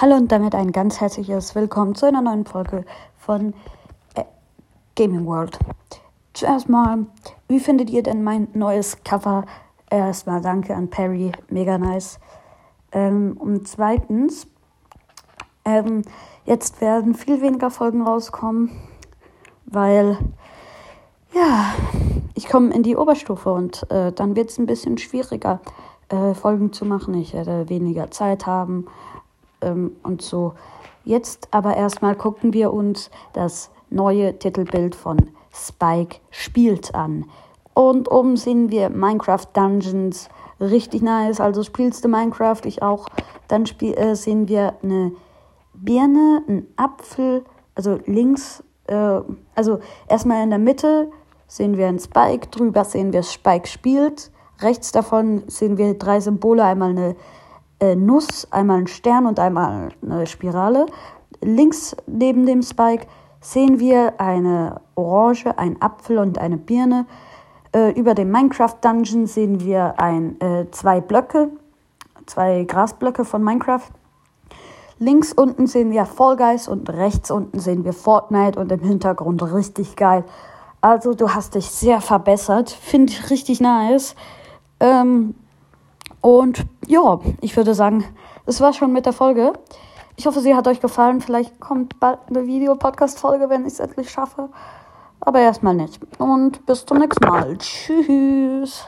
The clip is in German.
Hallo und damit ein ganz herzliches Willkommen zu einer neuen Folge von äh, Gaming World. Zuerst mal, wie findet ihr denn mein neues Cover? Erstmal danke an Perry, mega nice. Ähm, und zweitens, ähm, jetzt werden viel weniger Folgen rauskommen, weil, ja, ich komme in die Oberstufe und äh, dann wird es ein bisschen schwieriger, äh, Folgen zu machen. Ich werde weniger Zeit haben ähm, und so. Jetzt aber erstmal gucken wir uns das neue Titelbild von Spike spielt an. Und oben sehen wir Minecraft Dungeons. Richtig nice. Also spielst du Minecraft, ich auch. Dann äh, sehen wir eine Birne, einen Apfel, also links, äh, also erstmal in der Mitte sehen wir einen Spike, drüber sehen wir Spike spielt. Rechts davon sehen wir drei Symbole, einmal eine äh, Nuss, einmal ein Stern und einmal eine Spirale. Links neben dem Spike sehen wir eine Orange, ein Apfel und eine Birne. Äh, über dem Minecraft Dungeon sehen wir ein, äh, zwei Blöcke, zwei Grasblöcke von Minecraft. Links unten sehen wir Fall Guys und rechts unten sehen wir Fortnite und im Hintergrund richtig geil. Also du hast dich sehr verbessert, finde ich richtig nice. Ähm, und ja, ich würde sagen, das war schon mit der Folge. Ich hoffe, sie hat euch gefallen. Vielleicht kommt bald eine Videopodcast-Folge, wenn ich es endlich schaffe. Aber erstmal nicht. Und bis zum nächsten Mal. Tschüss.